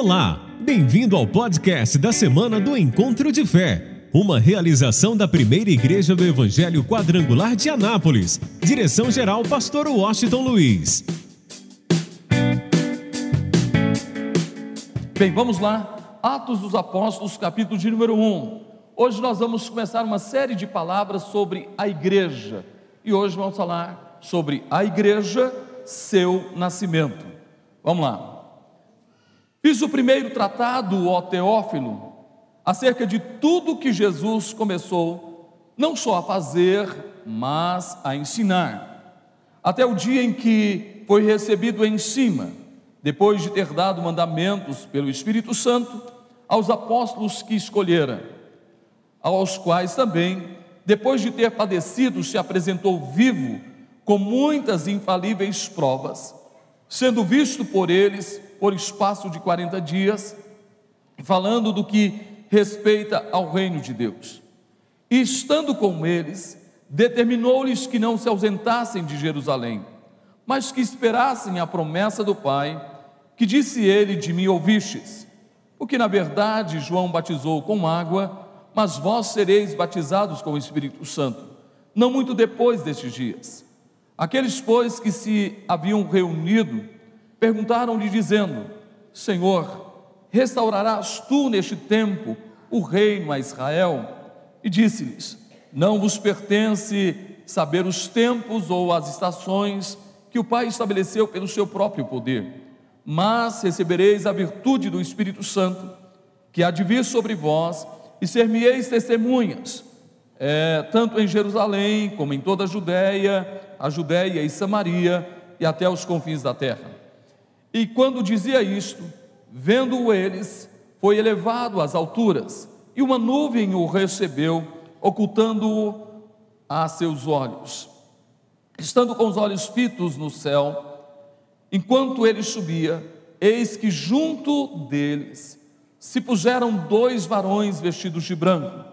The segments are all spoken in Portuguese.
Olá, bem-vindo ao podcast da semana do Encontro de Fé, uma realização da primeira igreja do Evangelho Quadrangular de Anápolis. Direção-geral, Pastor Washington Luiz. Bem, vamos lá. Atos dos Apóstolos, capítulo de número 1. Hoje nós vamos começar uma série de palavras sobre a igreja. E hoje vamos falar sobre a igreja, seu nascimento. Vamos lá. Fiz o primeiro tratado, ó Teófilo, acerca de tudo que Jesus começou, não só a fazer, mas a ensinar, até o dia em que foi recebido em cima, depois de ter dado mandamentos pelo Espírito Santo aos apóstolos que escolhera, aos quais também, depois de ter padecido, se apresentou vivo, com muitas infalíveis provas, sendo visto por eles por espaço de 40 dias, falando do que respeita ao reino de Deus. E estando com eles, determinou-lhes que não se ausentassem de Jerusalém, mas que esperassem a promessa do Pai, que disse ele: De mim ouvistes. Porque na verdade João batizou com água, mas vós sereis batizados com o Espírito Santo, não muito depois destes dias. Aqueles, pois, que se haviam reunido, Perguntaram-lhe, dizendo: Senhor, restaurarás tu neste tempo o reino a Israel? E disse-lhes: Não vos pertence saber os tempos ou as estações que o Pai estabeleceu pelo seu próprio poder, mas recebereis a virtude do Espírito Santo, que há de vir sobre vós, e ser-me-eis testemunhas, é, tanto em Jerusalém como em toda a Judéia, a Judéia e Samaria e até os confins da terra. E quando dizia isto, vendo-o eles, foi elevado às alturas, e uma nuvem o recebeu, ocultando-o a seus olhos. Estando com os olhos fitos no céu, enquanto ele subia, eis que junto deles se puseram dois varões vestidos de branco,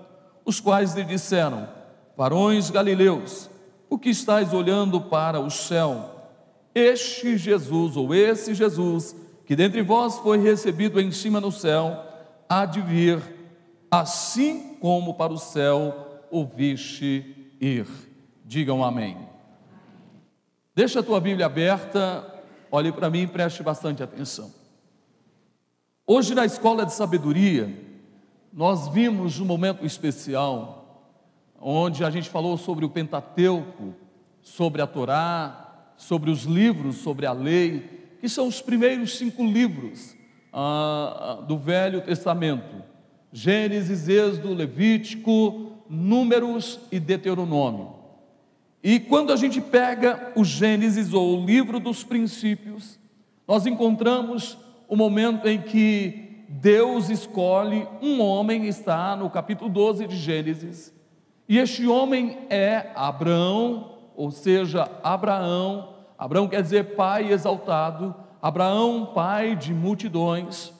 os quais lhe disseram: Varões galileus, o que estáis olhando para o céu? Este Jesus, ou esse Jesus, que dentre vós foi recebido em cima no céu, há de vir, assim como para o céu o viste ir. Digam amém. Deixa a tua Bíblia aberta, olhe para mim e preste bastante atenção. Hoje na escola de sabedoria, nós vimos um momento especial, onde a gente falou sobre o Pentateuco, sobre a Torá, sobre os livros sobre a lei, que são os primeiros cinco livros ah, do Velho Testamento: Gênesis, Êxodo, Levítico, Números e Deuteronômio. E quando a gente pega o Gênesis ou o livro dos princípios, nós encontramos o momento em que Deus escolhe um homem, está no capítulo 12 de Gênesis, e este homem é Abraão, ou seja, Abraão, Abraão quer dizer pai exaltado, Abraão, pai de multidões.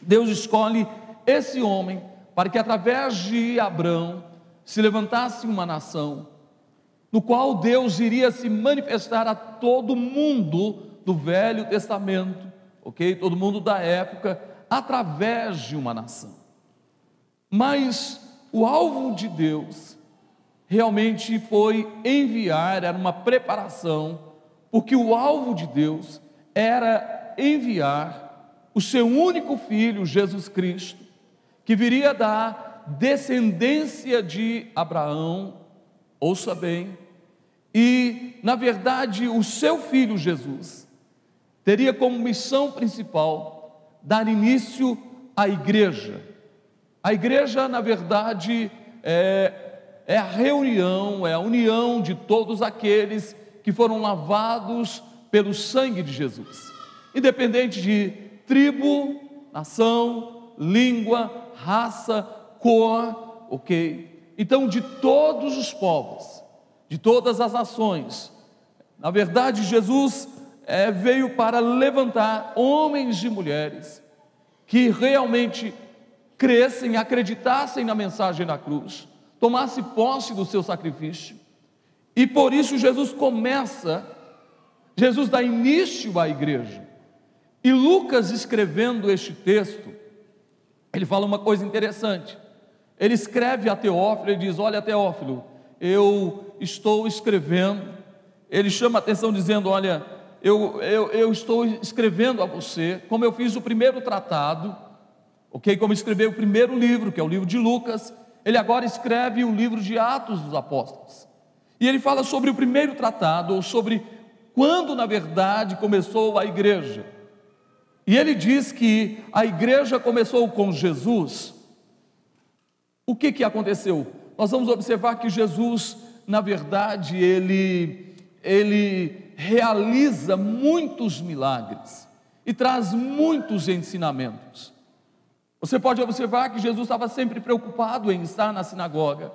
Deus escolhe esse homem para que através de Abraão se levantasse uma nação, no qual Deus iria se manifestar a todo mundo do Velho Testamento, ok? Todo mundo da época, através de uma nação. Mas o alvo de Deus realmente foi enviar, era uma preparação, porque o alvo de Deus era enviar o seu único filho, Jesus Cristo, que viria da descendência de Abraão, ouça bem, e, na verdade, o seu filho Jesus teria como missão principal dar início à igreja. A igreja, na verdade, é, é a reunião, é a união de todos aqueles que foram lavados pelo sangue de Jesus, independente de tribo, nação, língua, raça, cor, ok? Então, de todos os povos, de todas as nações, na verdade, Jesus é, veio para levantar homens e mulheres que realmente crescem, acreditassem na mensagem da cruz tomasse posse do seu sacrifício. E por isso Jesus começa, Jesus dá início à igreja. E Lucas, escrevendo este texto, ele fala uma coisa interessante. Ele escreve a Teófilo e diz: Olha, Teófilo, eu estou escrevendo. Ele chama a atenção dizendo: Olha, eu, eu, eu estou escrevendo a você, como eu fiz o primeiro tratado, ok? Como escrevi o primeiro livro, que é o livro de Lucas, ele agora escreve o livro de Atos dos Apóstolos. E ele fala sobre o primeiro tratado, ou sobre quando, na verdade, começou a igreja. E ele diz que a igreja começou com Jesus. O que, que aconteceu? Nós vamos observar que Jesus, na verdade, ele, ele realiza muitos milagres e traz muitos ensinamentos. Você pode observar que Jesus estava sempre preocupado em estar na sinagoga,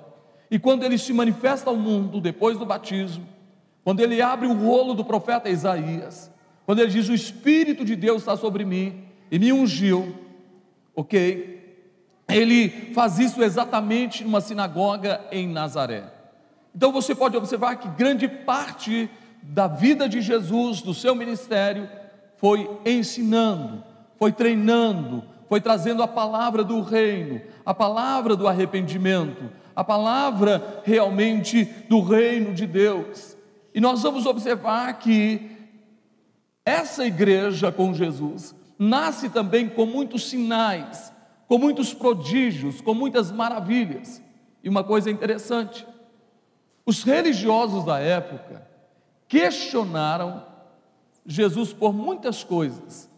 e quando ele se manifesta ao mundo depois do batismo, quando ele abre o rolo do profeta Isaías, quando ele diz: O Espírito de Deus está sobre mim e me ungiu, ok? Ele faz isso exatamente numa sinagoga em Nazaré. Então você pode observar que grande parte da vida de Jesus, do seu ministério, foi ensinando, foi treinando, foi trazendo a palavra do reino, a palavra do arrependimento, a palavra realmente do reino de Deus. E nós vamos observar que essa igreja com Jesus nasce também com muitos sinais, com muitos prodígios, com muitas maravilhas. E uma coisa interessante: os religiosos da época questionaram Jesus por muitas coisas,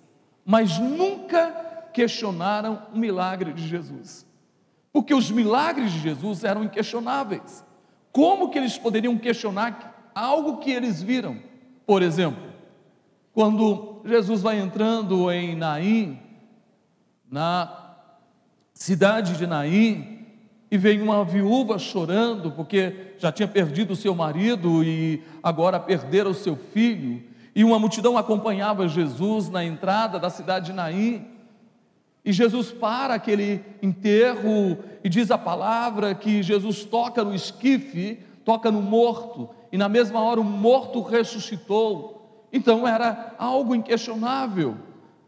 mas nunca questionaram o milagre de Jesus. Porque os milagres de Jesus eram inquestionáveis. Como que eles poderiam questionar algo que eles viram? Por exemplo, quando Jesus vai entrando em Naim, na cidade de Naim, e vem uma viúva chorando porque já tinha perdido o seu marido e agora perdera o seu filho, e uma multidão acompanhava Jesus na entrada da cidade de Naim. E Jesus para aquele enterro e diz a palavra que Jesus toca no esquife, toca no morto, e na mesma hora o morto ressuscitou. Então era algo inquestionável.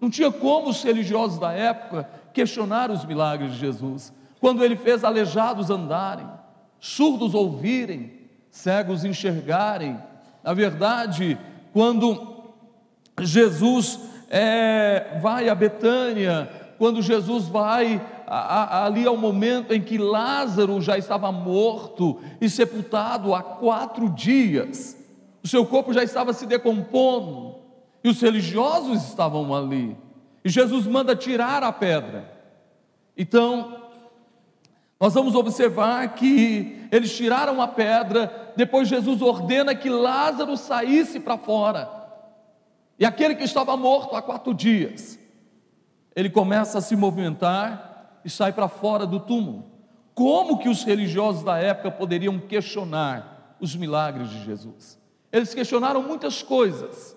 Não tinha como os religiosos da época questionar os milagres de Jesus. Quando ele fez aleijados andarem, surdos ouvirem, cegos enxergarem. Na verdade, quando Jesus é, vai a Betânia, quando Jesus vai a, a, ali ao momento em que Lázaro já estava morto e sepultado há quatro dias, o seu corpo já estava se decompondo, e os religiosos estavam ali, e Jesus manda tirar a pedra. Então, nós vamos observar que eles tiraram a pedra, depois Jesus ordena que Lázaro saísse para fora, e aquele que estava morto há quatro dias, ele começa a se movimentar e sai para fora do túmulo. Como que os religiosos da época poderiam questionar os milagres de Jesus? Eles questionaram muitas coisas,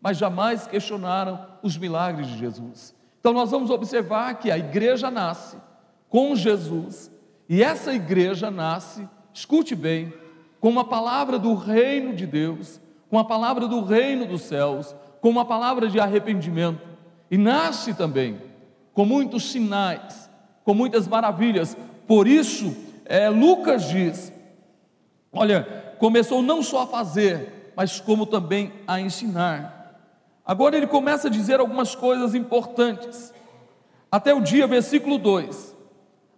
mas jamais questionaram os milagres de Jesus. Então nós vamos observar que a igreja nasce com Jesus, e essa igreja nasce, escute bem, com uma palavra do reino de Deus, com a palavra do reino dos céus, com uma palavra de arrependimento, e nasce também com muitos sinais, com muitas maravilhas. Por isso, é, Lucas diz: olha, começou não só a fazer, mas como também a ensinar. Agora ele começa a dizer algumas coisas importantes. Até o dia, versículo 2,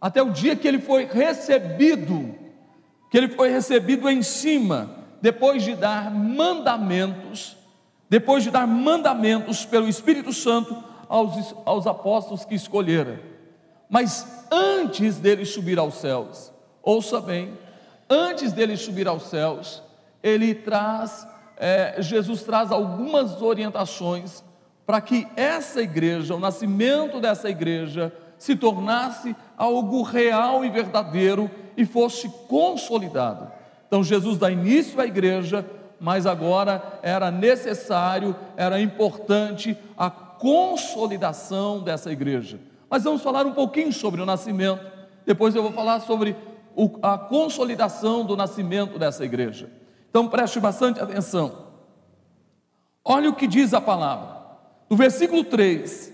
até o dia que ele foi recebido, que ele foi recebido em cima, depois de dar mandamentos, depois de dar mandamentos pelo Espírito Santo aos, aos apóstolos que escolheram. Mas antes dele subir aos céus, ouça bem, antes dele subir aos céus, ele traz, é, Jesus traz algumas orientações para que essa igreja, o nascimento dessa igreja, se tornasse algo real e verdadeiro e fosse consolidado. Então Jesus dá início à igreja, mas agora era necessário, era importante a consolidação dessa igreja. Mas vamos falar um pouquinho sobre o nascimento. Depois eu vou falar sobre a consolidação do nascimento dessa igreja. Então preste bastante atenção. Olha o que diz a palavra. No versículo 3: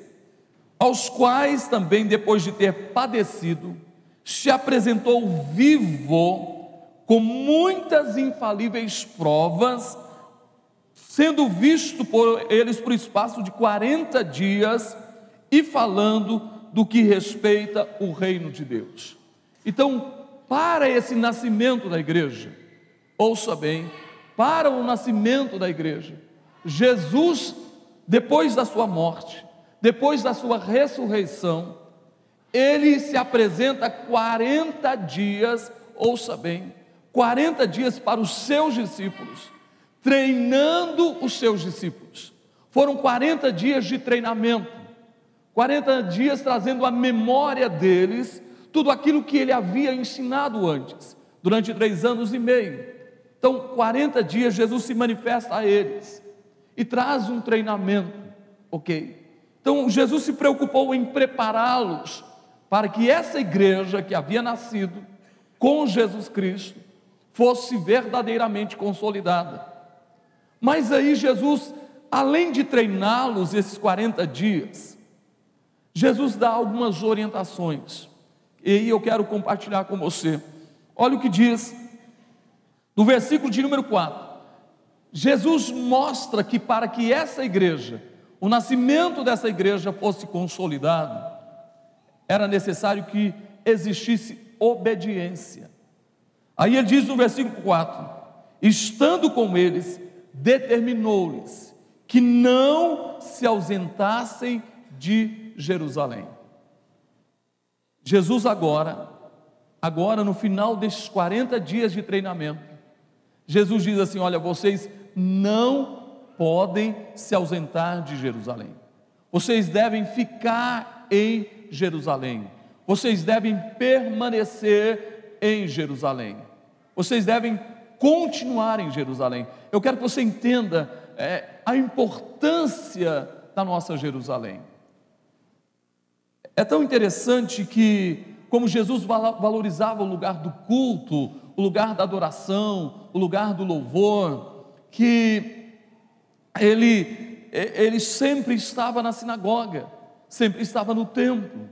Aos quais também, depois de ter padecido, se apresentou vivo, com muitas infalíveis provas, sendo visto por eles por espaço de 40 dias e falando do que respeita o reino de Deus. Então, para esse nascimento da igreja, ouça bem, para o nascimento da igreja, Jesus, depois da sua morte, depois da sua ressurreição, ele se apresenta 40 dias, ouça bem, 40 dias para os seus discípulos, treinando os seus discípulos. Foram 40 dias de treinamento, 40 dias trazendo a memória deles tudo aquilo que ele havia ensinado antes, durante três anos e meio. Então, 40 dias, Jesus se manifesta a eles e traz um treinamento, ok? Então, Jesus se preocupou em prepará-los para que essa igreja que havia nascido com Jesus Cristo fosse verdadeiramente consolidada. Mas aí, Jesus, além de treiná-los esses 40 dias, Jesus dá algumas orientações. E aí eu quero compartilhar com você. Olha o que diz no versículo de número 4. Jesus mostra que para que essa igreja, o nascimento dessa igreja fosse consolidado, era necessário que existisse obediência. Aí ele diz no versículo 4: estando com eles, determinou-lhes que não se ausentassem de Jerusalém. Jesus agora, agora no final destes 40 dias de treinamento, Jesus diz assim: Olha, vocês não podem se ausentar de Jerusalém. Vocês devem ficar em Jerusalém. Vocês devem permanecer em Jerusalém. Vocês devem continuar em Jerusalém. Eu quero que você entenda é, a importância da nossa Jerusalém. É tão interessante que, como Jesus valorizava o lugar do culto, o lugar da adoração, o lugar do louvor, que ele, ele sempre estava na sinagoga, sempre estava no templo.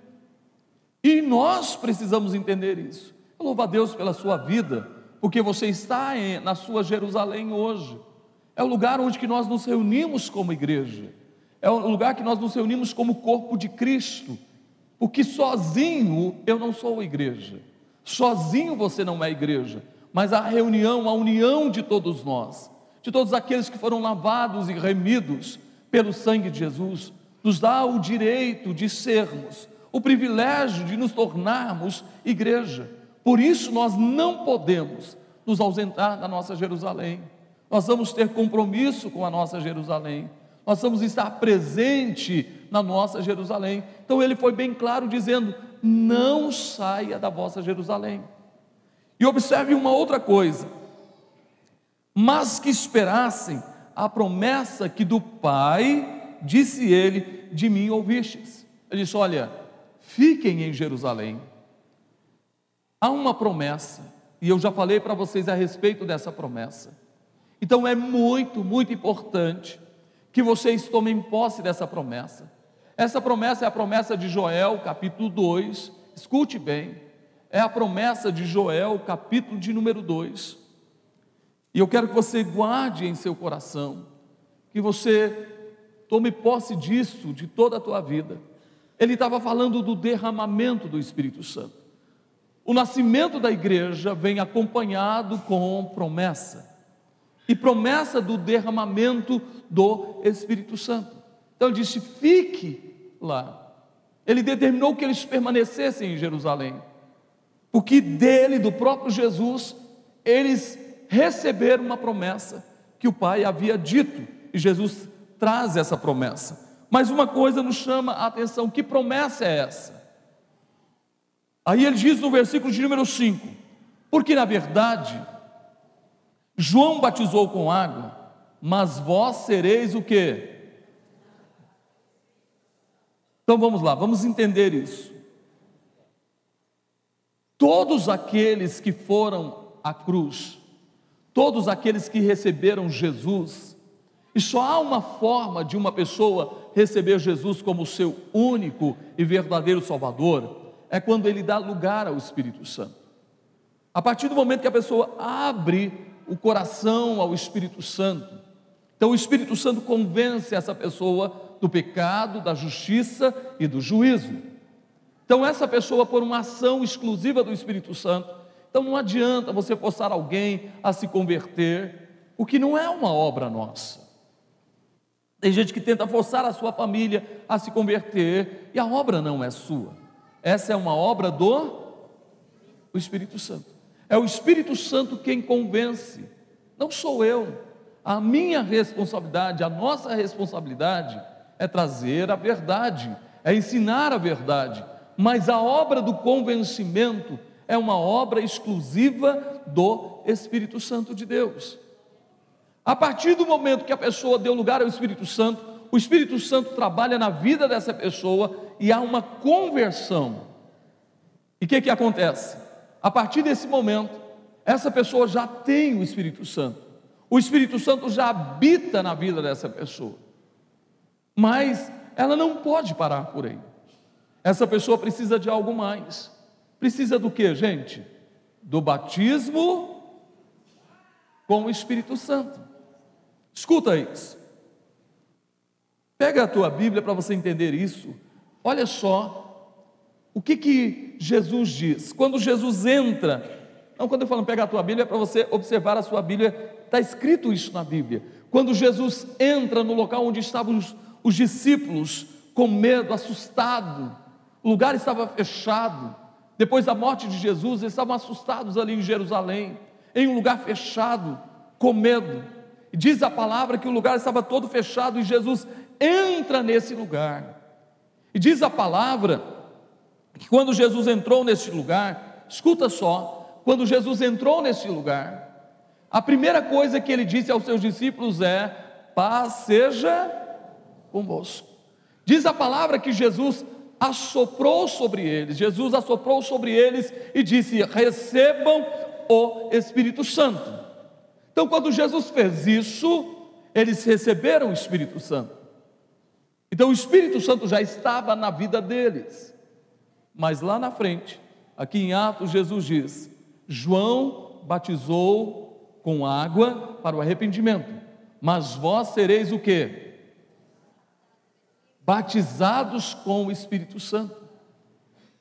E nós precisamos entender isso. Eu louvo a Deus pela sua vida, porque você está em, na sua Jerusalém hoje. É o lugar onde que nós nos reunimos como igreja. É o lugar que nós nos reunimos como corpo de Cristo porque sozinho eu não sou igreja, sozinho você não é igreja, mas a reunião, a união de todos nós, de todos aqueles que foram lavados e remidos pelo sangue de Jesus, nos dá o direito de sermos, o privilégio de nos tornarmos igreja. Por isso nós não podemos nos ausentar da nossa Jerusalém. Nós vamos ter compromisso com a nossa Jerusalém nós vamos estar presente na nossa Jerusalém. Então ele foi bem claro dizendo: não saia da vossa Jerusalém. E observe uma outra coisa: mas que esperassem a promessa que do Pai, disse ele, de mim ouvistes. Ele disse: Olha, fiquem em Jerusalém. Há uma promessa, e eu já falei para vocês a respeito dessa promessa. Então é muito, muito importante que vocês tomem posse dessa promessa. Essa promessa é a promessa de Joel, capítulo 2. Escute bem. É a promessa de Joel, capítulo de número 2. E eu quero que você guarde em seu coração, que você tome posse disso de toda a tua vida. Ele estava falando do derramamento do Espírito Santo. O nascimento da igreja vem acompanhado com promessa e promessa do derramamento do Espírito Santo. Então ele disse: fique lá. Ele determinou que eles permanecessem em Jerusalém, porque dele, do próprio Jesus, eles receberam uma promessa que o Pai havia dito, e Jesus traz essa promessa. Mas uma coisa nos chama a atenção: que promessa é essa? Aí ele diz no versículo de número 5: porque na verdade, João batizou com água, mas vós sereis o quê? Então vamos lá, vamos entender isso. Todos aqueles que foram à cruz, todos aqueles que receberam Jesus, E só há uma forma de uma pessoa receber Jesus como seu único e verdadeiro Salvador, é quando ele dá lugar ao Espírito Santo. A partir do momento que a pessoa abre o coração ao Espírito Santo, então o Espírito Santo convence essa pessoa do pecado, da justiça e do juízo. Então, essa pessoa, por uma ação exclusiva do Espírito Santo, então não adianta você forçar alguém a se converter, o que não é uma obra nossa. Tem gente que tenta forçar a sua família a se converter e a obra não é sua. Essa é uma obra do o Espírito Santo. É o Espírito Santo quem convence, não sou eu. A minha responsabilidade, a nossa responsabilidade é trazer a verdade, é ensinar a verdade, mas a obra do convencimento é uma obra exclusiva do Espírito Santo de Deus. A partir do momento que a pessoa deu lugar ao Espírito Santo, o Espírito Santo trabalha na vida dessa pessoa e há uma conversão. E o que, que acontece? A partir desse momento, essa pessoa já tem o Espírito Santo. O Espírito Santo já habita na vida dessa pessoa. Mas ela não pode parar por aí. Essa pessoa precisa de algo mais. Precisa do que, gente? Do batismo com o Espírito Santo. Escuta isso. Pega a tua Bíblia para você entender isso. Olha só o que que Jesus diz. Quando Jesus entra, não quando eu falo pega a tua Bíblia é para você observar a sua Bíblia, está escrito isso na Bíblia. Quando Jesus entra no local onde estavam os, os discípulos com medo, assustado, o lugar estava fechado. Depois da morte de Jesus, eles estavam assustados ali em Jerusalém, em um lugar fechado, com medo. Diz a palavra que o lugar estava todo fechado e Jesus entra nesse lugar. E diz a palavra que quando Jesus entrou nesse lugar, escuta só, quando Jesus entrou nesse lugar, a primeira coisa que ele disse aos seus discípulos é: paz seja convosco. Diz a palavra que Jesus assoprou sobre eles, Jesus assoprou sobre eles e disse: recebam o Espírito Santo. Então, quando Jesus fez isso, eles receberam o Espírito Santo. Então, o Espírito Santo já estava na vida deles. Mas lá na frente, aqui em Atos, Jesus diz: João batizou com água para o arrependimento, mas vós sereis o que? batizados com o Espírito Santo. O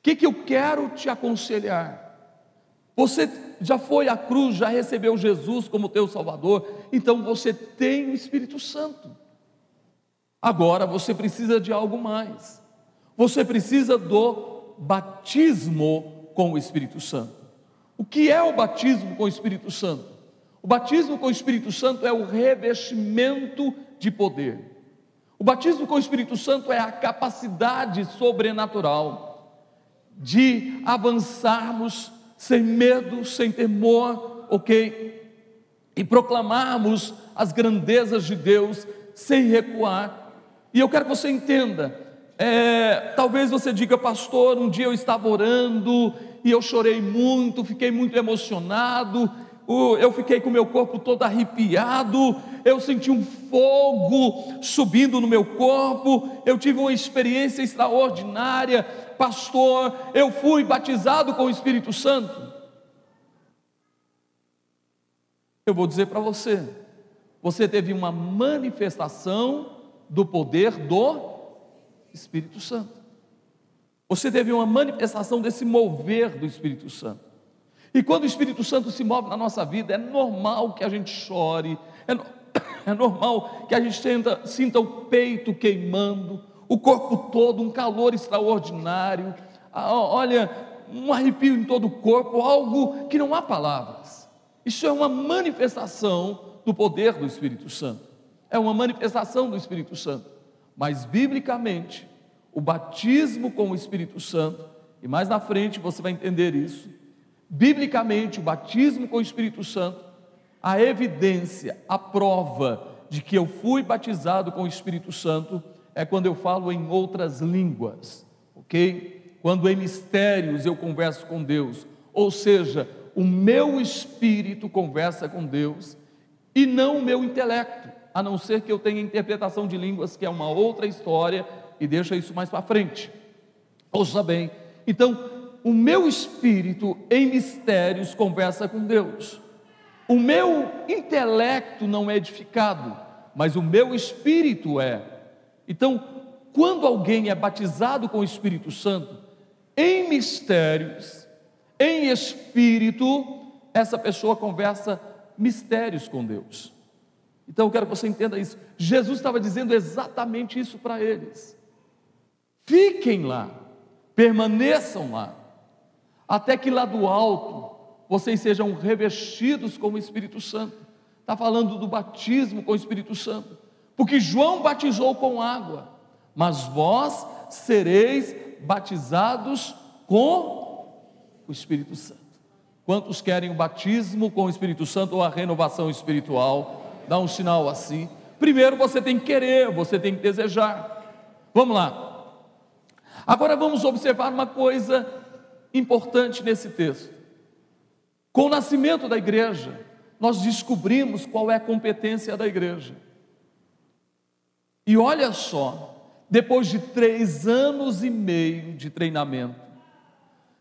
que, que eu quero te aconselhar? Você já foi à cruz, já recebeu Jesus como teu Salvador, então você tem o Espírito Santo. Agora você precisa de algo mais. Você precisa do batismo com o Espírito Santo. O que é o batismo com o Espírito Santo? O batismo com o Espírito Santo é o revestimento de poder. O batismo com o Espírito Santo é a capacidade sobrenatural de avançarmos sem medo, sem temor, ok? E proclamarmos as grandezas de Deus sem recuar. E eu quero que você entenda. É, talvez você diga, pastor, um dia eu estava orando e eu chorei muito, fiquei muito emocionado, eu fiquei com meu corpo todo arrepiado, eu senti um fogo subindo no meu corpo, eu tive uma experiência extraordinária, pastor, eu fui batizado com o Espírito Santo. Eu vou dizer para você, você teve uma manifestação do poder do Espírito Santo. Você teve uma manifestação desse mover do Espírito Santo. E quando o Espírito Santo se move na nossa vida, é normal que a gente chore, é, é normal que a gente sinta, sinta o peito queimando, o corpo todo, um calor extraordinário, olha, um arrepio em todo o corpo, algo que não há palavras. Isso é uma manifestação do poder do Espírito Santo, é uma manifestação do Espírito Santo. Mas, biblicamente, o batismo com o Espírito Santo, e mais na frente você vai entender isso, Biblicamente, o batismo com o Espírito Santo, a evidência, a prova de que eu fui batizado com o Espírito Santo é quando eu falo em outras línguas, ok? Quando em mistérios eu converso com Deus, ou seja, o meu espírito conversa com Deus e não o meu intelecto. A não ser que eu tenha interpretação de línguas, que é uma outra história, e deixa isso mais para frente. Ouça bem. Então, o meu espírito em mistérios conversa com Deus. O meu intelecto não é edificado, mas o meu espírito é. Então, quando alguém é batizado com o Espírito Santo, em mistérios, em espírito, essa pessoa conversa mistérios com Deus. Então eu quero que você entenda isso. Jesus estava dizendo exatamente isso para eles. Fiquem lá, permaneçam lá, até que lá do alto vocês sejam revestidos com o Espírito Santo. Está falando do batismo com o Espírito Santo, porque João batizou com água, mas vós sereis batizados com o Espírito Santo. Quantos querem o batismo com o Espírito Santo ou a renovação espiritual? Dá um sinal assim. Primeiro você tem que querer, você tem que desejar. Vamos lá. Agora vamos observar uma coisa importante nesse texto. Com o nascimento da igreja, nós descobrimos qual é a competência da igreja. E olha só, depois de três anos e meio de treinamento,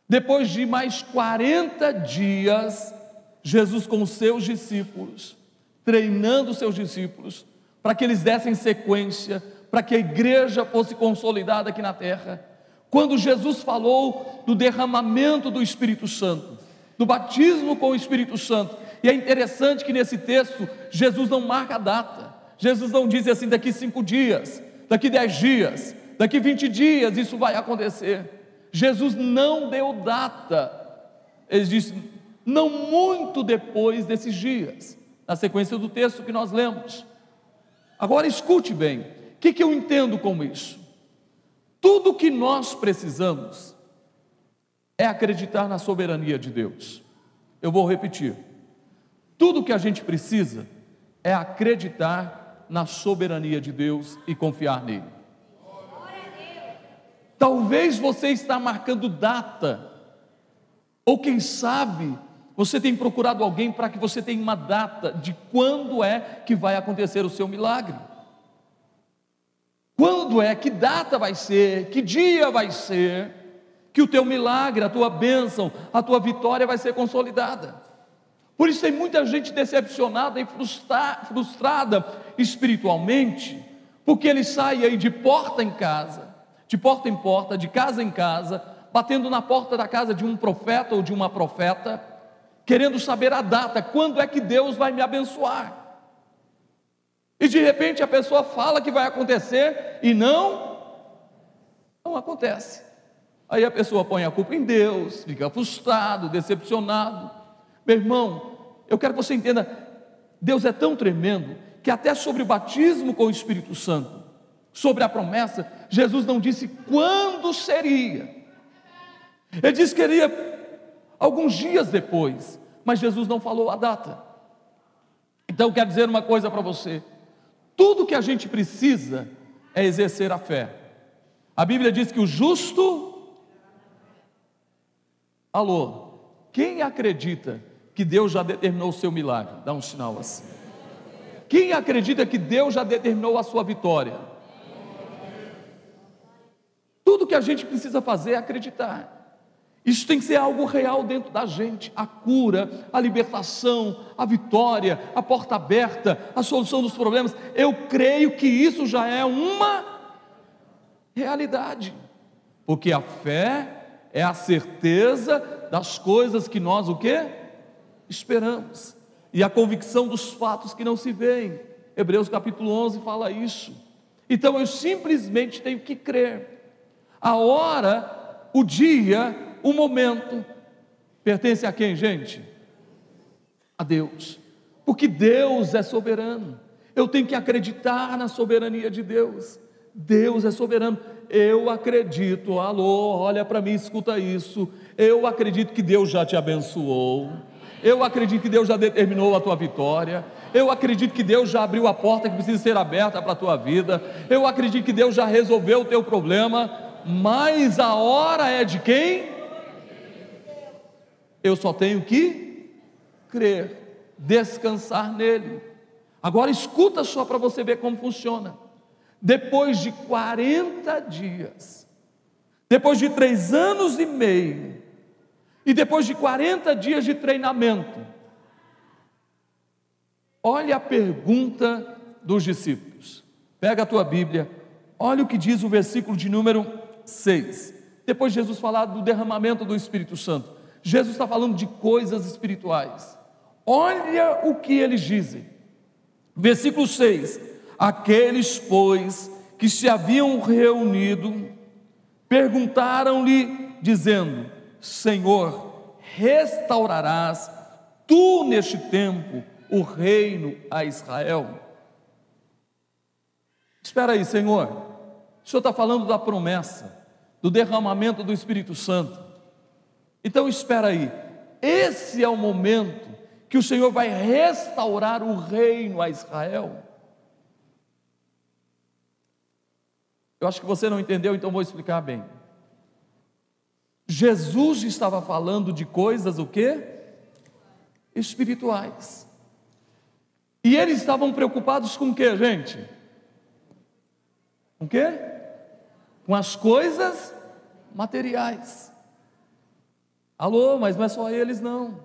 depois de mais 40 dias, Jesus com seus discípulos, treinando seus discípulos, para que eles dessem sequência, para que a igreja fosse consolidada aqui na terra. Quando Jesus falou do derramamento do Espírito Santo, do batismo com o Espírito Santo, e é interessante que nesse texto Jesus não marca a data, Jesus não diz assim, daqui cinco dias, daqui dez dias, daqui vinte dias isso vai acontecer. Jesus não deu data, ele disse, não muito depois desses dias, na sequência do texto que nós lemos. Agora escute bem, o que, que eu entendo com isso? Tudo que nós precisamos é acreditar na soberania de Deus. Eu vou repetir. Tudo que a gente precisa é acreditar na soberania de Deus e confiar nele. Talvez você está marcando data, ou quem sabe você tem procurado alguém para que você tenha uma data de quando é que vai acontecer o seu milagre. Quando é, que data vai ser, que dia vai ser, que o teu milagre, a tua bênção, a tua vitória vai ser consolidada. Por isso tem muita gente decepcionada e frustrada espiritualmente, porque ele sai aí de porta em casa, de porta em porta, de casa em casa, batendo na porta da casa de um profeta ou de uma profeta, querendo saber a data, quando é que Deus vai me abençoar. E de repente a pessoa fala que vai acontecer e não, não acontece. Aí a pessoa põe a culpa em Deus, fica frustrado, decepcionado. Meu irmão, eu quero que você entenda: Deus é tão tremendo que até sobre o batismo com o Espírito Santo, sobre a promessa, Jesus não disse quando seria. Ele disse que seria alguns dias depois, mas Jesus não falou a data. Então quero dizer uma coisa para você: tudo que a gente precisa é exercer a fé. A Bíblia diz que o justo. Alô, quem acredita que Deus já determinou o seu milagre? Dá um sinal assim. Quem acredita que Deus já determinou a sua vitória? Tudo que a gente precisa fazer é acreditar. Isso tem que ser algo real dentro da gente: a cura, a libertação, a vitória, a porta aberta, a solução dos problemas. Eu creio que isso já é uma realidade, porque a fé é a certeza das coisas que nós o que esperamos e a convicção dos fatos que não se veem. Hebreus capítulo 11 fala isso. Então eu simplesmente tenho que crer. A hora, o dia o momento pertence a quem, gente? A Deus. Porque Deus é soberano. Eu tenho que acreditar na soberania de Deus. Deus é soberano. Eu acredito, alô, olha para mim, escuta isso. Eu acredito que Deus já te abençoou. Eu acredito que Deus já determinou a tua vitória. Eu acredito que Deus já abriu a porta que precisa ser aberta para a tua vida. Eu acredito que Deus já resolveu o teu problema. Mas a hora é de quem? Eu só tenho que crer, descansar nele. Agora escuta só para você ver como funciona. Depois de 40 dias, depois de três anos e meio, e depois de 40 dias de treinamento, olha a pergunta dos discípulos. Pega a tua Bíblia, olha o que diz o versículo de número 6. Depois de Jesus falar do derramamento do Espírito Santo, Jesus está falando de coisas espirituais. Olha o que eles dizem. Versículo 6: Aqueles, pois, que se haviam reunido, perguntaram-lhe, dizendo: Senhor, restaurarás tu neste tempo o reino a Israel? Espera aí, Senhor. O Senhor está falando da promessa, do derramamento do Espírito Santo. Então espera aí. Esse é o momento que o Senhor vai restaurar o reino a Israel. Eu acho que você não entendeu, então vou explicar bem. Jesus estava falando de coisas o quê? Espirituais. E eles estavam preocupados com o que, gente? Com o quê? Com as coisas materiais. Alô, mas não é só eles não.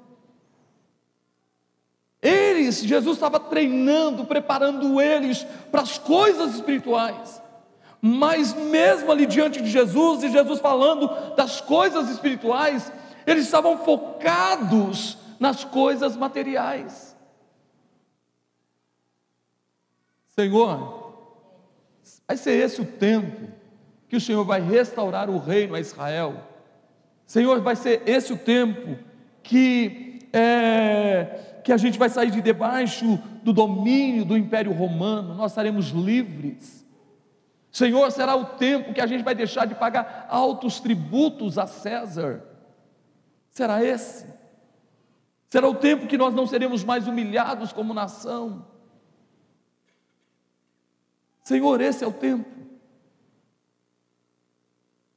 Eles, Jesus estava treinando, preparando eles para as coisas espirituais. Mas mesmo ali diante de Jesus e Jesus falando das coisas espirituais, eles estavam focados nas coisas materiais. Senhor, vai ser esse o tempo que o Senhor vai restaurar o reino a Israel. Senhor, vai ser esse o tempo que é, que a gente vai sair de debaixo do domínio do Império Romano, nós estaremos livres. Senhor, será o tempo que a gente vai deixar de pagar altos tributos a César. Será esse? Será o tempo que nós não seremos mais humilhados como nação. Senhor, esse é o tempo.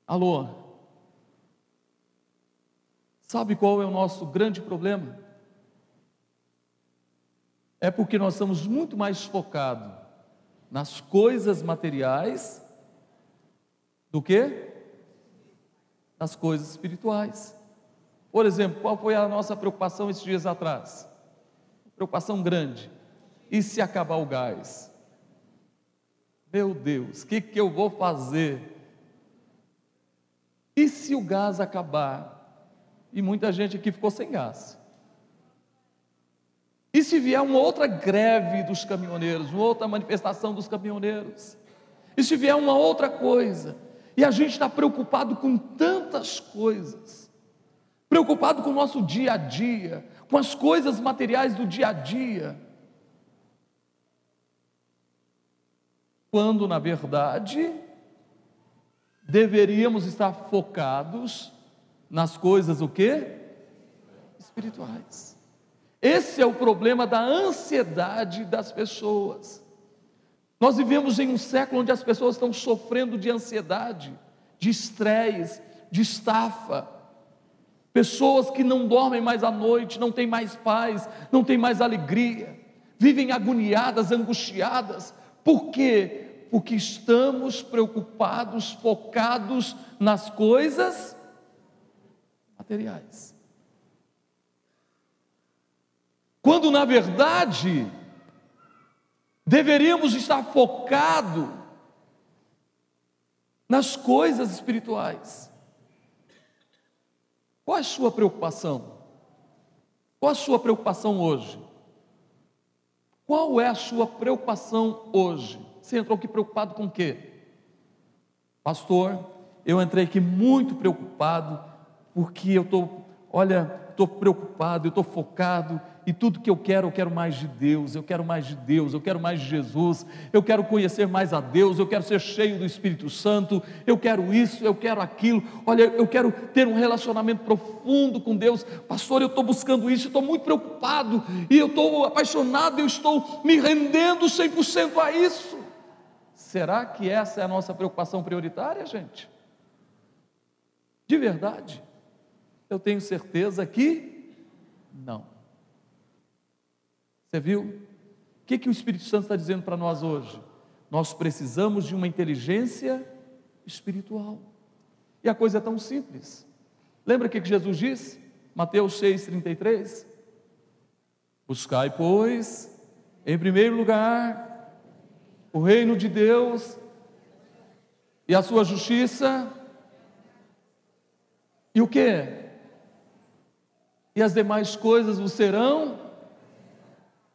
Alô? Sabe qual é o nosso grande problema? É porque nós estamos muito mais focados nas coisas materiais do que nas coisas espirituais. Por exemplo, qual foi a nossa preocupação esses dias atrás? Preocupação grande. E se acabar o gás? Meu Deus, o que, que eu vou fazer? E se o gás acabar? E muita gente aqui ficou sem gás. E se vier uma outra greve dos caminhoneiros, uma outra manifestação dos caminhoneiros? E se vier uma outra coisa? E a gente está preocupado com tantas coisas, preocupado com o nosso dia a dia, com as coisas materiais do dia a dia. quando na verdade deveríamos estar focados nas coisas o quê? Espirituais. Esse é o problema da ansiedade das pessoas. Nós vivemos em um século onde as pessoas estão sofrendo de ansiedade, de estresse, de estafa. Pessoas que não dormem mais à noite, não têm mais paz, não têm mais alegria, vivem agoniadas, angustiadas, por quê? Porque estamos preocupados, focados nas coisas materiais. Quando na verdade deveríamos estar focados nas coisas espirituais. Qual é a sua preocupação? Qual a sua preocupação hoje? Qual é a sua preocupação hoje? Você entrou aqui preocupado com o quê? Pastor, eu entrei aqui muito preocupado, porque eu estou, olha, estou preocupado, eu estou focado, e tudo que eu quero, eu quero mais de Deus, eu quero mais de Deus, eu quero mais de Jesus, eu quero conhecer mais a Deus, eu quero ser cheio do Espírito Santo, eu quero isso, eu quero aquilo, olha, eu quero ter um relacionamento profundo com Deus, pastor, eu estou buscando isso, estou muito preocupado, e eu estou apaixonado, eu estou me rendendo 100% a isso. Será que essa é a nossa preocupação prioritária, gente? De verdade? Eu tenho certeza que não. Você viu? O que, que o Espírito Santo está dizendo para nós hoje? Nós precisamos de uma inteligência espiritual. E a coisa é tão simples. Lembra o que Jesus disse? Mateus 6,33? Buscai, pois, em primeiro lugar, o reino de Deus e a sua justiça, e o que? E as demais coisas vos serão.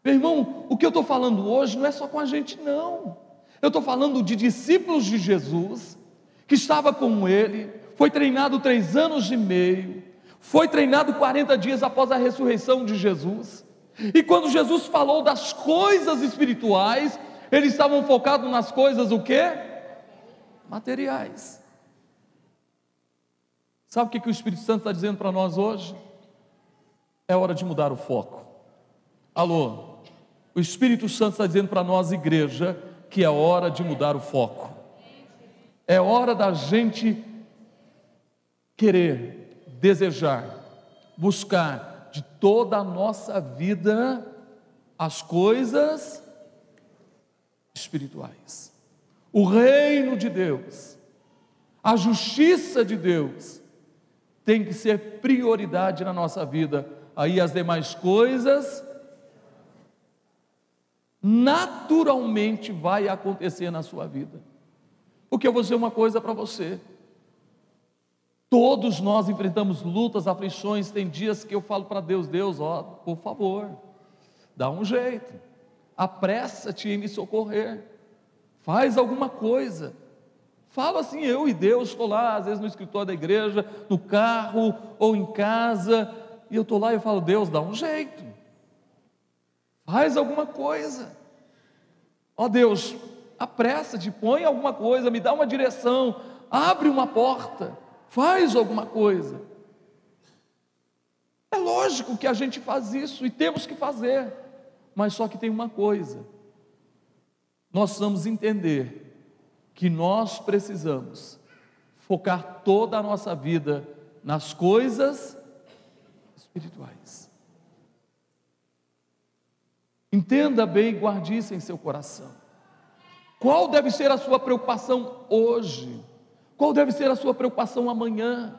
Meu irmão, o que eu estou falando hoje não é só com a gente, não. Eu estou falando de discípulos de Jesus, que estava com ele, foi treinado três anos e meio, foi treinado 40 dias após a ressurreição de Jesus, e quando Jesus falou das coisas espirituais, eles estavam focados nas coisas o quê? Materiais. Sabe o que, que o Espírito Santo está dizendo para nós hoje? É hora de mudar o foco. Alô, o Espírito Santo está dizendo para nós, igreja, que é hora de mudar o foco. É hora da gente querer, desejar, buscar de toda a nossa vida as coisas espirituais. O reino de Deus, a justiça de Deus, tem que ser prioridade na nossa vida. Aí as demais coisas naturalmente vai acontecer na sua vida. Porque eu vou dizer uma coisa para você. Todos nós enfrentamos lutas, aflições. Tem dias que eu falo para Deus: Deus, ó, por favor, dá um jeito, apressa-te em me socorrer, faz alguma coisa. Falo assim, eu e Deus, estou lá, às vezes no escritório da igreja, no carro ou em casa, e eu estou lá e eu falo: Deus, dá um jeito, faz alguma coisa. Ó Deus, apressa-te, põe alguma coisa, me dá uma direção, abre uma porta faz alguma coisa. É lógico que a gente faz isso e temos que fazer, mas só que tem uma coisa: nós vamos entender que nós precisamos focar toda a nossa vida nas coisas espirituais. Entenda bem e guarde isso em seu coração. Qual deve ser a sua preocupação hoje? Qual deve ser a sua preocupação amanhã?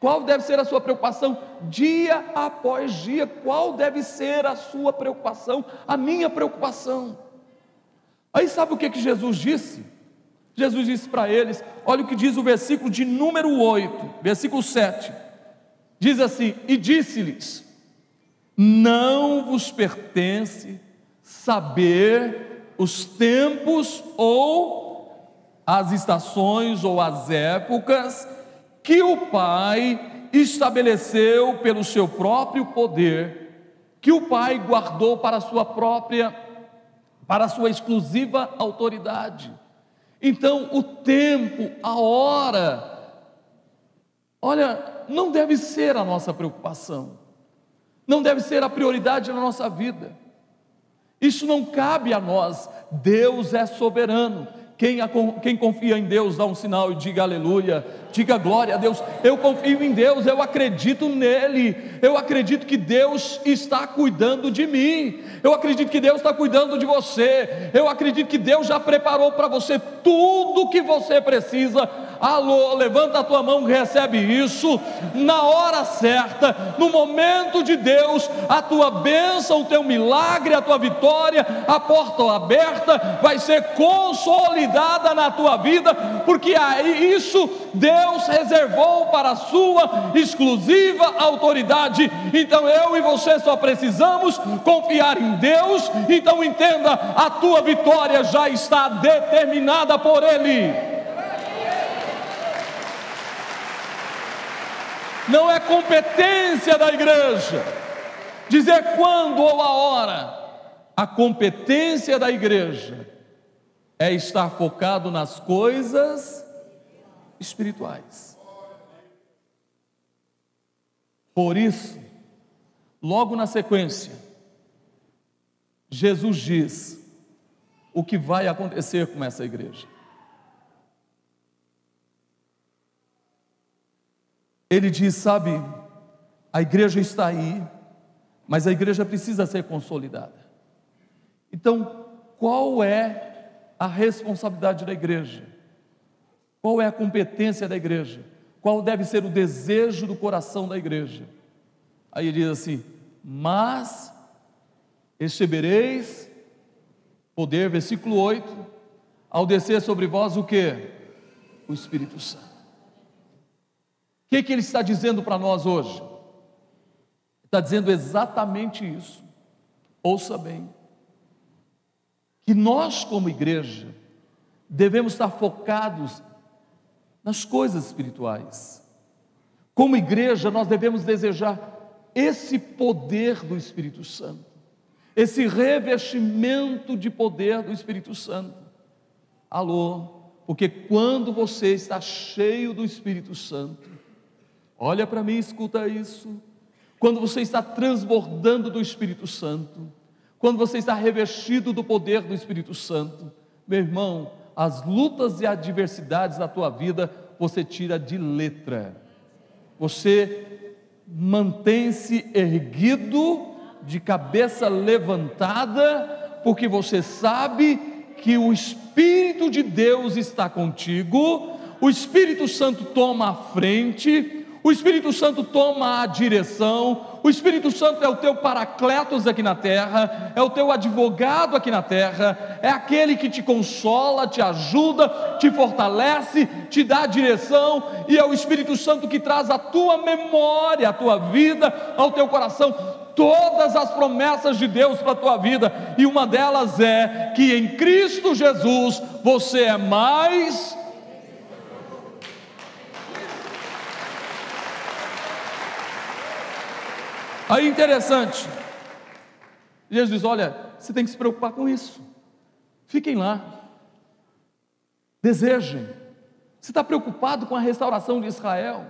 Qual deve ser a sua preocupação dia após dia? Qual deve ser a sua preocupação? A minha preocupação. Aí sabe o que, que Jesus disse? Jesus disse para eles: olha o que diz o versículo de número 8, versículo 7. Diz assim: E disse-lhes: Não vos pertence saber os tempos ou as estações ou as épocas que o Pai estabeleceu pelo seu próprio poder, que o Pai guardou para sua própria, para sua exclusiva autoridade. Então, o tempo, a hora, olha, não deve ser a nossa preocupação, não deve ser a prioridade na nossa vida. Isso não cabe a nós. Deus é soberano. Quem, quem confia em Deus, dá um sinal e diga aleluia, diga glória a Deus. Eu confio em Deus, eu acredito nele, eu acredito que Deus está cuidando de mim, eu acredito que Deus está cuidando de você, eu acredito que Deus já preparou para você tudo que você precisa. Alô, levanta a tua mão, recebe isso. Na hora certa, no momento de Deus, a tua bênção, o teu milagre, a tua vitória, a porta aberta vai ser consolidada na tua vida, porque isso Deus reservou para a sua exclusiva autoridade. Então eu e você só precisamos confiar em Deus. Então entenda, a tua vitória já está determinada por Ele. não é competência da igreja dizer quando ou a hora. A competência da igreja é estar focado nas coisas espirituais. Por isso, logo na sequência, Jesus diz o que vai acontecer com essa igreja. Ele diz: sabe, a igreja está aí, mas a igreja precisa ser consolidada. Então, qual é a responsabilidade da igreja? Qual é a competência da igreja? Qual deve ser o desejo do coração da igreja? Aí ele diz assim: Mas recebereis poder, versículo 8, ao descer sobre vós o que? O Espírito Santo. O que, que ele está dizendo para nós hoje? Está dizendo exatamente isso. Ouça bem. Que nós, como igreja, devemos estar focados nas coisas espirituais. Como igreja, nós devemos desejar esse poder do Espírito Santo, esse revestimento de poder do Espírito Santo. Alô, porque quando você está cheio do Espírito Santo, olha para mim, escuta isso. Quando você está transbordando do Espírito Santo, quando você está revestido do poder do Espírito Santo, meu irmão, as lutas e adversidades da tua vida, você tira de letra. Você mantém-se erguido, de cabeça levantada, porque você sabe que o Espírito de Deus está contigo, o Espírito Santo toma a frente, o Espírito Santo toma a direção, o Espírito Santo é o teu paracletos aqui na terra, é o teu advogado aqui na terra, é aquele que te consola, te ajuda, te fortalece, te dá direção, e é o Espírito Santo que traz a tua memória, a tua vida, ao teu coração, todas as promessas de Deus para a tua vida, e uma delas é que em Cristo Jesus você é mais Aí interessante, Jesus diz: olha, você tem que se preocupar com isso. Fiquem lá, desejem. Você está preocupado com a restauração de Israel?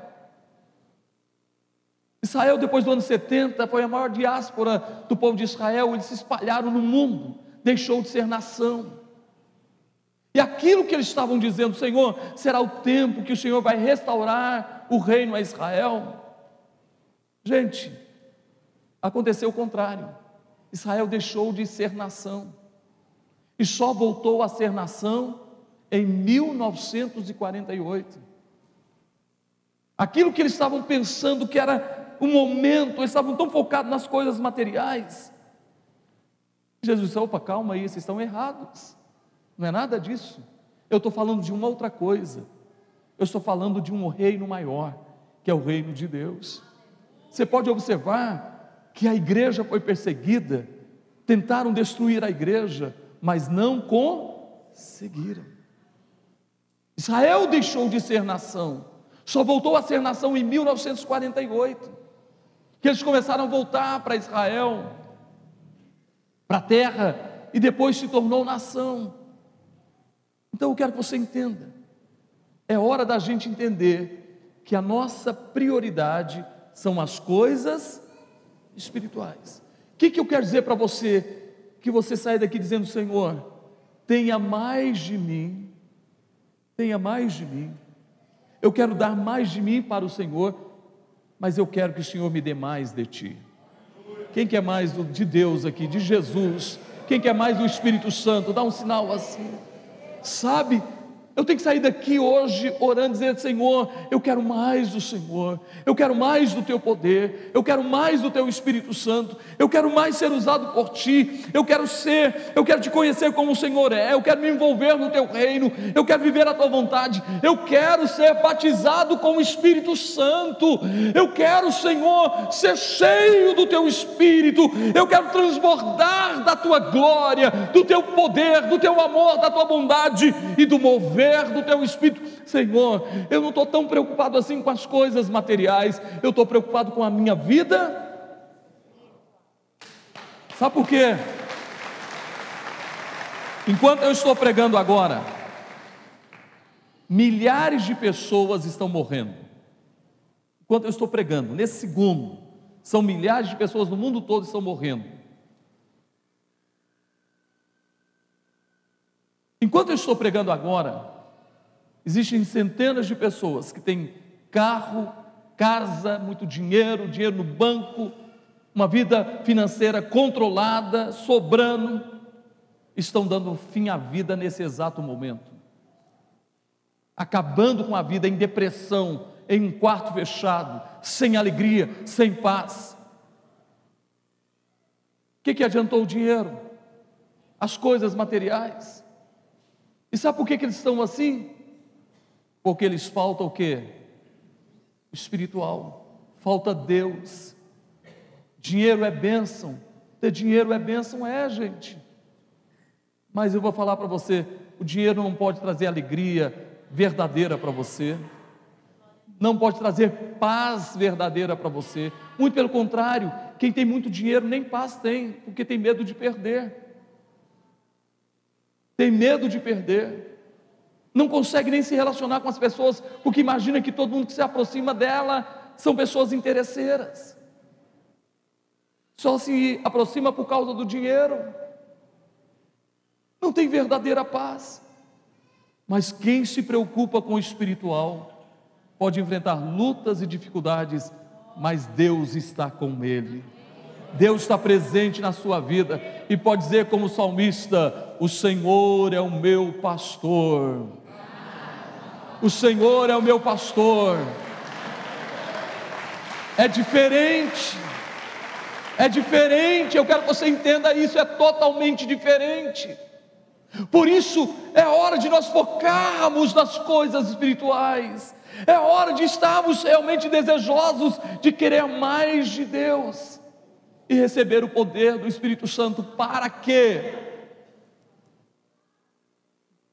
Israel, depois do ano 70, foi a maior diáspora do povo de Israel, eles se espalharam no mundo, deixou de ser nação. E aquilo que eles estavam dizendo, Senhor, será o tempo que o Senhor vai restaurar o reino a Israel? Gente, Aconteceu o contrário. Israel deixou de ser nação e só voltou a ser nação em 1948. Aquilo que eles estavam pensando que era o momento, eles estavam tão focados nas coisas materiais. Jesus disse: opa, calma aí, vocês estão errados. Não é nada disso. Eu estou falando de uma outra coisa. Eu estou falando de um reino maior, que é o reino de Deus. Você pode observar que a igreja foi perseguida, tentaram destruir a igreja, mas não conseguiram. Israel deixou de ser nação, só voltou a ser nação em 1948, que eles começaram a voltar para Israel, para a terra, e depois se tornou nação. Então eu quero que você entenda, é hora da gente entender que a nossa prioridade são as coisas espirituais. O que, que eu quero dizer para você? Que você saia daqui dizendo: Senhor, tenha mais de mim, tenha mais de mim. Eu quero dar mais de mim para o Senhor, mas eu quero que o Senhor me dê mais de ti. Quem quer mais de Deus aqui, de Jesus? Quem quer mais do Espírito Santo? Dá um sinal assim. Sabe? Eu tenho que sair daqui hoje orando, dizendo: Senhor, eu quero mais do Senhor, eu quero mais do Teu poder, eu quero mais do Teu Espírito Santo, eu quero mais ser usado por Ti, eu quero ser, eu quero Te conhecer como o Senhor é, eu quero me envolver no Teu reino, eu quero viver a Tua vontade, eu quero ser batizado com o Espírito Santo, eu quero, Senhor, ser cheio do Teu Espírito, eu quero transbordar da Tua glória, do Teu poder, do Teu amor, da Tua bondade e do mover mover do teu espírito. Senhor, eu não estou tão preocupado assim com as coisas materiais, eu estou preocupado com a minha vida. Sabe por quê? Enquanto eu estou pregando agora, milhares de pessoas estão morrendo. Enquanto eu estou pregando, nesse segundo, são milhares de pessoas no mundo todo estão morrendo. Enquanto eu estou pregando agora, existem centenas de pessoas que têm carro, casa, muito dinheiro, dinheiro no banco, uma vida financeira controlada, sobrando, estão dando fim à vida nesse exato momento, acabando com a vida em depressão, em um quarto fechado, sem alegria, sem paz. O que, que adiantou o dinheiro? As coisas materiais. E sabe por que, que eles estão assim? Porque eles falta o que? Espiritual, falta Deus. Dinheiro é bênção, ter dinheiro é bênção, é, gente. Mas eu vou falar para você: o dinheiro não pode trazer alegria verdadeira para você, não pode trazer paz verdadeira para você. Muito pelo contrário, quem tem muito dinheiro nem paz tem, porque tem medo de perder. Tem medo de perder. Não consegue nem se relacionar com as pessoas, porque imagina que todo mundo que se aproxima dela são pessoas interesseiras. Só se aproxima por causa do dinheiro. Não tem verdadeira paz. Mas quem se preocupa com o espiritual pode enfrentar lutas e dificuldades, mas Deus está com ele. Deus está presente na sua vida e pode dizer, como salmista: O Senhor é o meu pastor. O Senhor é o meu pastor. É diferente. É diferente. Eu quero que você entenda isso. É totalmente diferente. Por isso é hora de nós focarmos nas coisas espirituais. É hora de estarmos realmente desejosos de querer mais de Deus e receber o poder do Espírito Santo. Para quê?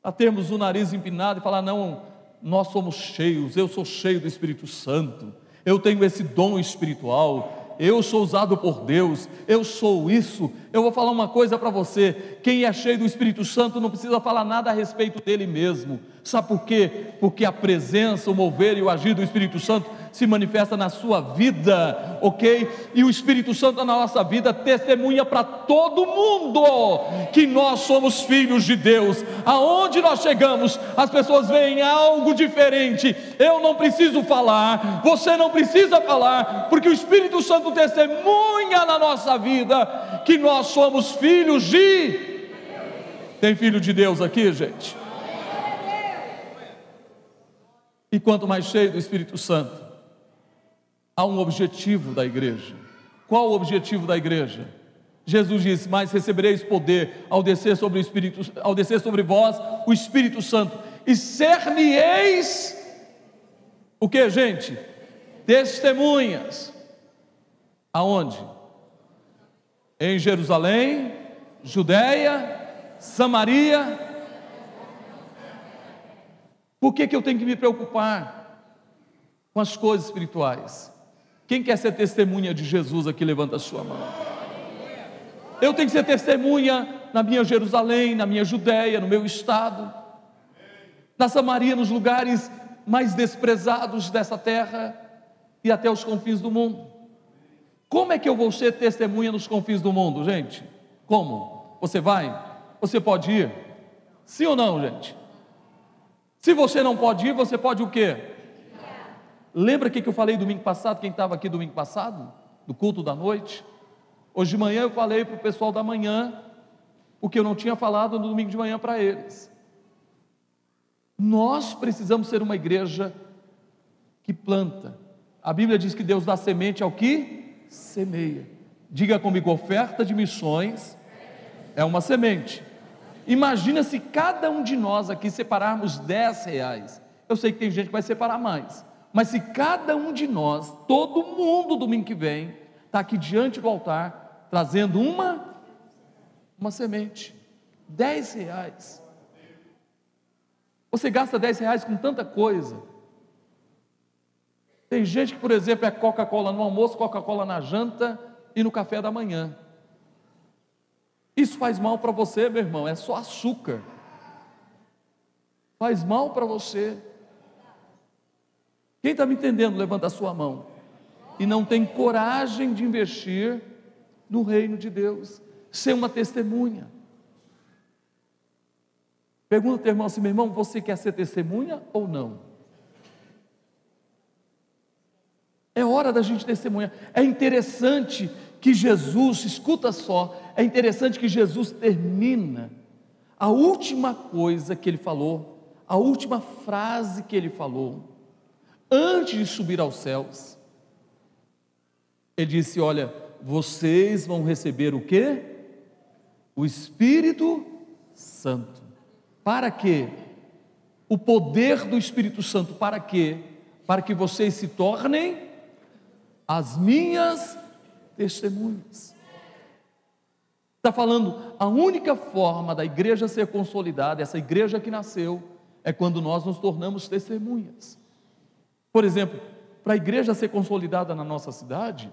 Para termos o nariz empinado e falar: não, nós somos cheios, eu sou cheio do Espírito Santo, eu tenho esse dom espiritual, eu sou usado por Deus, eu sou isso. Eu vou falar uma coisa para você: quem é cheio do Espírito Santo não precisa falar nada a respeito dele mesmo. Sabe por quê? Porque a presença, o mover e o agir do Espírito Santo se manifesta na sua vida, ok? E o Espírito Santo na nossa vida testemunha para todo mundo que nós somos filhos de Deus. Aonde nós chegamos, as pessoas veem algo diferente. Eu não preciso falar, você não precisa falar, porque o Espírito Santo testemunha na nossa vida que nós somos filhos de. Tem filho de Deus aqui, gente? E quanto mais cheio do Espírito Santo, há um objetivo da igreja. Qual o objetivo da igreja? Jesus disse: Mas recebereis poder ao descer sobre o Espírito, ao descer sobre vós o Espírito Santo, e ser-me-eis o que, gente? Testemunhas. Aonde? Em Jerusalém, Judéia, Samaria. Por que, que eu tenho que me preocupar com as coisas espirituais? Quem quer ser testemunha de Jesus aqui, levanta a sua mão. Eu tenho que ser testemunha na minha Jerusalém, na minha Judéia, no meu estado, na Samaria, nos lugares mais desprezados dessa terra e até os confins do mundo. Como é que eu vou ser testemunha nos confins do mundo, gente? Como? Você vai? Você pode ir? Sim ou não, gente? Se você não pode ir, você pode o quê? Lembra o que eu falei domingo passado? Quem estava aqui domingo passado? Do culto da noite? Hoje de manhã eu falei para o pessoal da manhã o que eu não tinha falado no domingo de manhã para eles. Nós precisamos ser uma igreja que planta. A Bíblia diz que Deus dá semente ao que semeia. Diga comigo: oferta de missões é uma semente. Imagina se cada um de nós aqui separarmos 10 reais. Eu sei que tem gente que vai separar mais. Mas se cada um de nós, todo mundo domingo que vem, está aqui diante do altar, trazendo uma, uma semente, dez reais. Você gasta dez reais com tanta coisa. Tem gente que, por exemplo, é Coca-Cola no almoço, Coca-Cola na janta e no café da manhã. Isso faz mal para você, meu irmão, é só açúcar. Faz mal para você. Quem está me entendendo, levanta a sua mão. E não tem coragem de investir no reino de Deus, ser uma testemunha. Pergunta ao teu irmão assim, meu irmão, você quer ser testemunha ou não? É hora da gente testemunhar. É interessante que Jesus, escuta só, é interessante que Jesus termina a última coisa que ele falou, a última frase que ele falou, antes de subir aos céus, ele disse: Olha, vocês vão receber o que? O Espírito Santo. Para quê? O poder do Espírito Santo, para quê? Para que vocês se tornem as minhas testemunhas. Está falando, a única forma da igreja ser consolidada, essa igreja que nasceu, é quando nós nos tornamos testemunhas. Por exemplo, para a igreja ser consolidada na nossa cidade,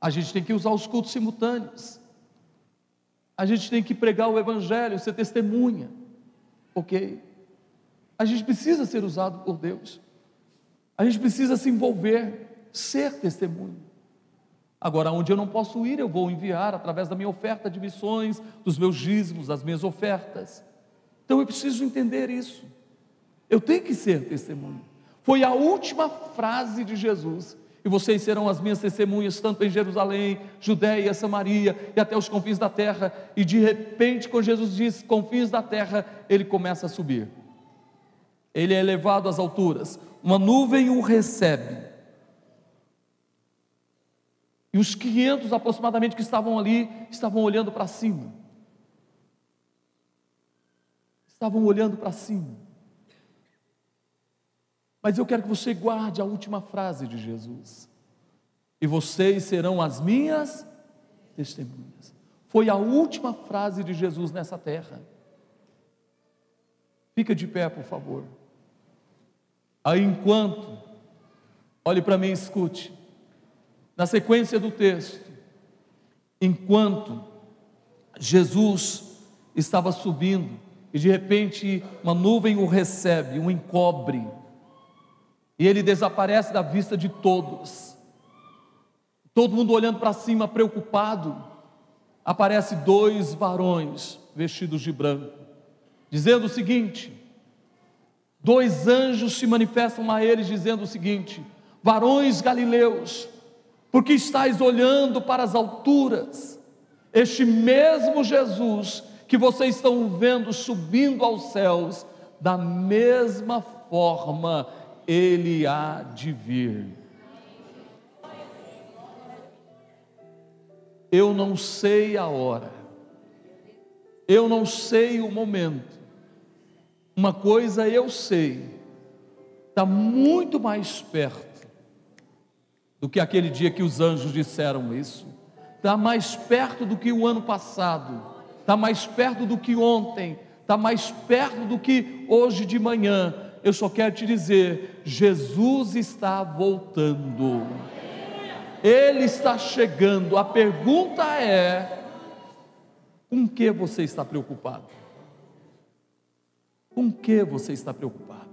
a gente tem que usar os cultos simultâneos. A gente tem que pregar o evangelho, ser testemunha. OK? A gente precisa ser usado por Deus. A gente precisa se envolver, ser testemunha. Agora, onde eu não posso ir, eu vou enviar através da minha oferta de missões, dos meus dízimos, das minhas ofertas. Então eu preciso entender isso. Eu tenho que ser testemunha. Foi a última frase de Jesus. E vocês serão as minhas testemunhas, tanto em Jerusalém, Judéia, Samaria e até os confins da terra. E de repente, quando Jesus diz confins da terra, ele começa a subir. Ele é elevado às alturas. Uma nuvem o recebe e os 500 aproximadamente que estavam ali, estavam olhando para cima. Estavam olhando para cima. Mas eu quero que você guarde a última frase de Jesus. E vocês serão as minhas testemunhas. Foi a última frase de Jesus nessa terra. Fica de pé, por favor. Aí enquanto, olhe para mim e escute na sequência do texto, enquanto Jesus estava subindo e de repente uma nuvem o recebe, o encobre, e ele desaparece da vista de todos. Todo mundo olhando para cima, preocupado. Aparece dois varões vestidos de branco, dizendo o seguinte: dois anjos se manifestam a eles, dizendo o seguinte: varões galileus, porque estáis olhando para as alturas, este mesmo Jesus que vocês estão vendo subindo aos céus, da mesma forma ele há de vir. Eu não sei a hora, eu não sei o momento, uma coisa eu sei, está muito mais perto do que aquele dia que os anjos disseram isso. Está mais perto do que o ano passado, está mais perto do que ontem, está mais perto do que hoje de manhã. Eu só quero te dizer: Jesus está voltando, Ele está chegando. A pergunta é: com que você está preocupado? Com que você está preocupado?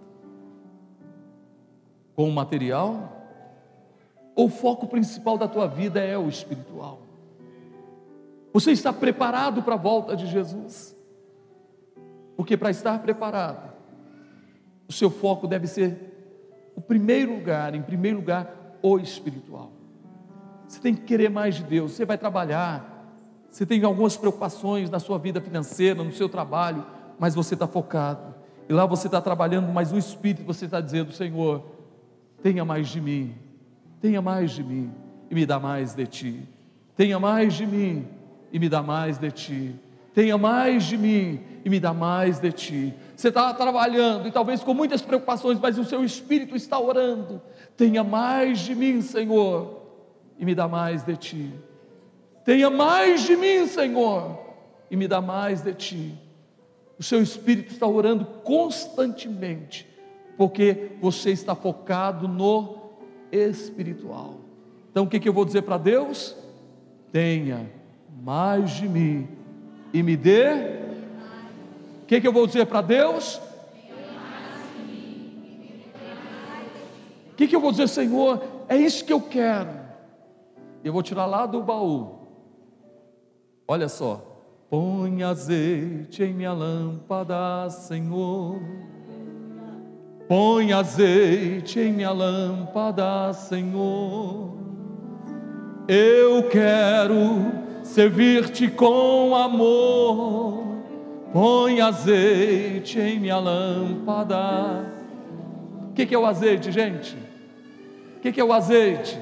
Com o material? Ou o foco principal da tua vida é o espiritual? Você está preparado para a volta de Jesus? Porque para estar preparado, o seu foco deve ser o primeiro lugar, em primeiro lugar, o espiritual. Você tem que querer mais de Deus. Você vai trabalhar, você tem algumas preocupações na sua vida financeira, no seu trabalho, mas você está focado. E lá você está trabalhando, mas no espírito você está dizendo: Senhor, tenha mais de mim, Tenha mais de mim e me dá mais de ti. Tenha mais de mim e me dá mais de ti. Tenha mais de mim e me dá mais de ti. Você está trabalhando e talvez com muitas preocupações, mas o seu espírito está orando. Tenha mais de mim, Senhor, e me dá mais de ti. Tenha mais de mim, Senhor, e me dá mais de ti. O seu espírito está orando constantemente, porque você está focado no espiritual. Então o que, que eu vou dizer para Deus? Tenha mais de mim e me dê. O que, que eu vou dizer para Deus? O que, que eu vou dizer, Senhor? É isso que eu quero. Eu vou tirar lá do baú. Olha só. Põe azeite em minha lâmpada, Senhor Põe azeite em minha lâmpada, Senhor. Eu quero servir-te com amor. põe azeite em minha lâmpada. O que, que, é o azeite, gente? O que, que, é o azeite?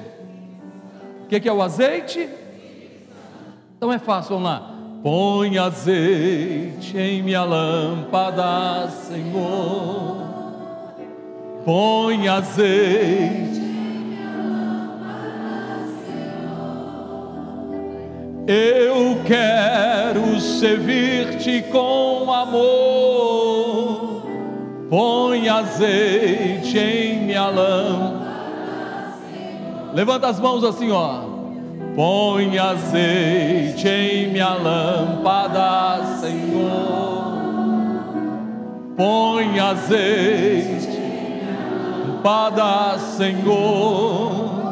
O que, que é o azeite? Então é fácil, vamos lá. Põe azeite em minha lâmpada, Senhor. Põe azeite. Eu quero servir-te com amor. Põe azeite em minha lâmpada. Levanta as mãos assim, ó. Põe azeite em minha lâmpada, Senhor. Põe azeite, lâmpada, Senhor.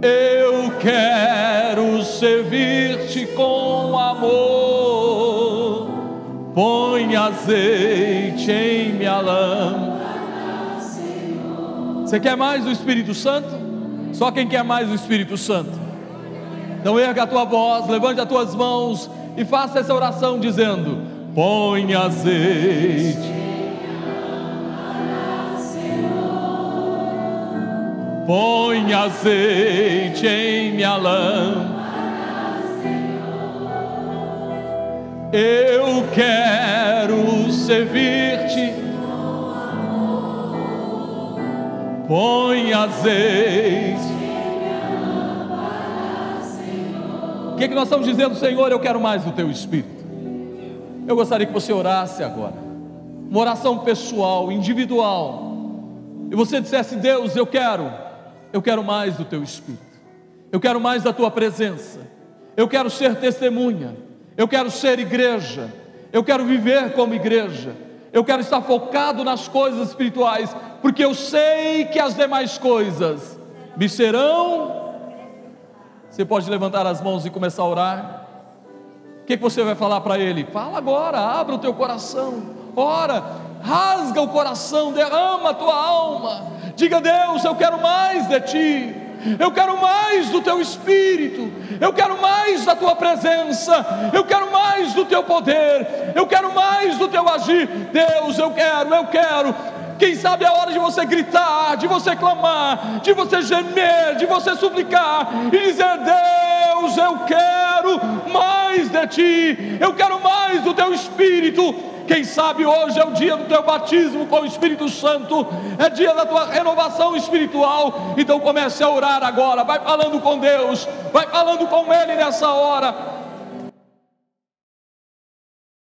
Eu quero servir-te com amor. Põe azeite em minha lâmpada. Você quer mais do Espírito Santo? Só quem quer mais do Espírito Santo. Então erga a tua voz, levante as tuas mãos e faça essa oração dizendo: Põe azeite. Põe azeite em minha lâmpada. Eu quero servir-te. Põe azeite O que, é que nós estamos dizendo, Senhor? Eu quero mais do teu espírito. Eu gostaria que você orasse agora, uma oração pessoal, individual, e você dissesse: Deus, eu quero, eu quero mais do teu espírito, eu quero mais da tua presença, eu quero ser testemunha, eu quero ser igreja, eu quero viver como igreja, eu quero estar focado nas coisas espirituais, porque eu sei que as demais coisas me serão. Você pode levantar as mãos e começar a orar. O que, você vai falar para Ele? Fala agora, abra o teu coração, ora, rasga o coração, derrama a tua alma. Diga, Deus, eu quero mais de Ti. Eu quero mais do teu espírito, eu quero mais da tua presença, eu quero mais do teu poder, eu quero mais do teu agir. Deus, eu quero, eu quero. Quem sabe é hora de você gritar, de você clamar, de você gemer, de você suplicar e dizer: Deus, eu quero mais de ti, eu quero mais do teu espírito. Quem sabe hoje é o dia do teu batismo com o Espírito Santo, é dia da tua renovação espiritual. Então comece a orar agora, vai falando com Deus, vai falando com Ele nessa hora